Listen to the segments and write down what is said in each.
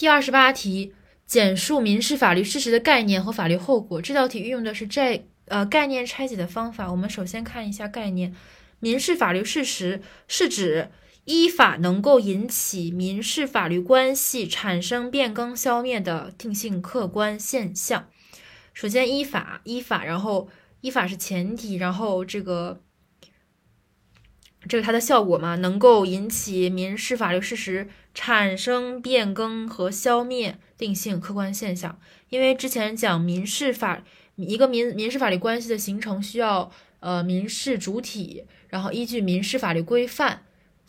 第二十八题，简述民事法律事实的概念和法律后果。这道题运用的是这呃概念拆解的方法。我们首先看一下概念，民事法律事实是指依法能够引起民事法律关系产生变更、消灭的定性客观现象。首先，依法，依法，然后依法是前提，然后这个。这个它的效果嘛，能够引起民事法律事实产生变更和消灭定性客观现象。因为之前讲民事法一个民民事法律关系的形成需要呃民事主体，然后依据民事法律规范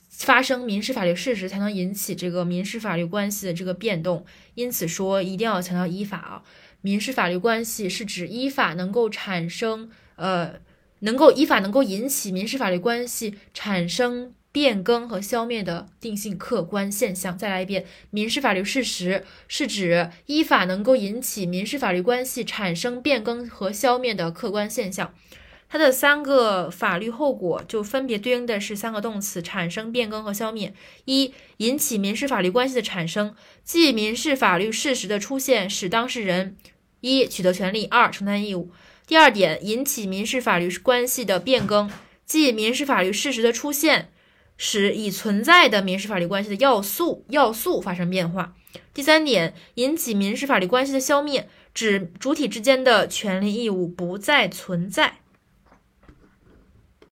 发生民事法律事实，才能引起这个民事法律关系的这个变动。因此说一定要强调依法啊，民事法律关系是指依法能够产生呃。能够依法能够引起民事法律关系产生变更和消灭的定性客观现象。再来一遍，民事法律事实是指依法能够引起民事法律关系产生变更和消灭的客观现象。它的三个法律后果就分别对应的是三个动词：产生、变更和消灭。一、引起民事法律关系的产生，即民事法律事实的出现使当事人一取得权利，二承担义务。第二点，引起民事法律关系的变更，即民事法律事实的出现，使已存在的民事法律关系的要素要素发生变化。第三点，引起民事法律关系的消灭，指主体之间的权利义务不再存在。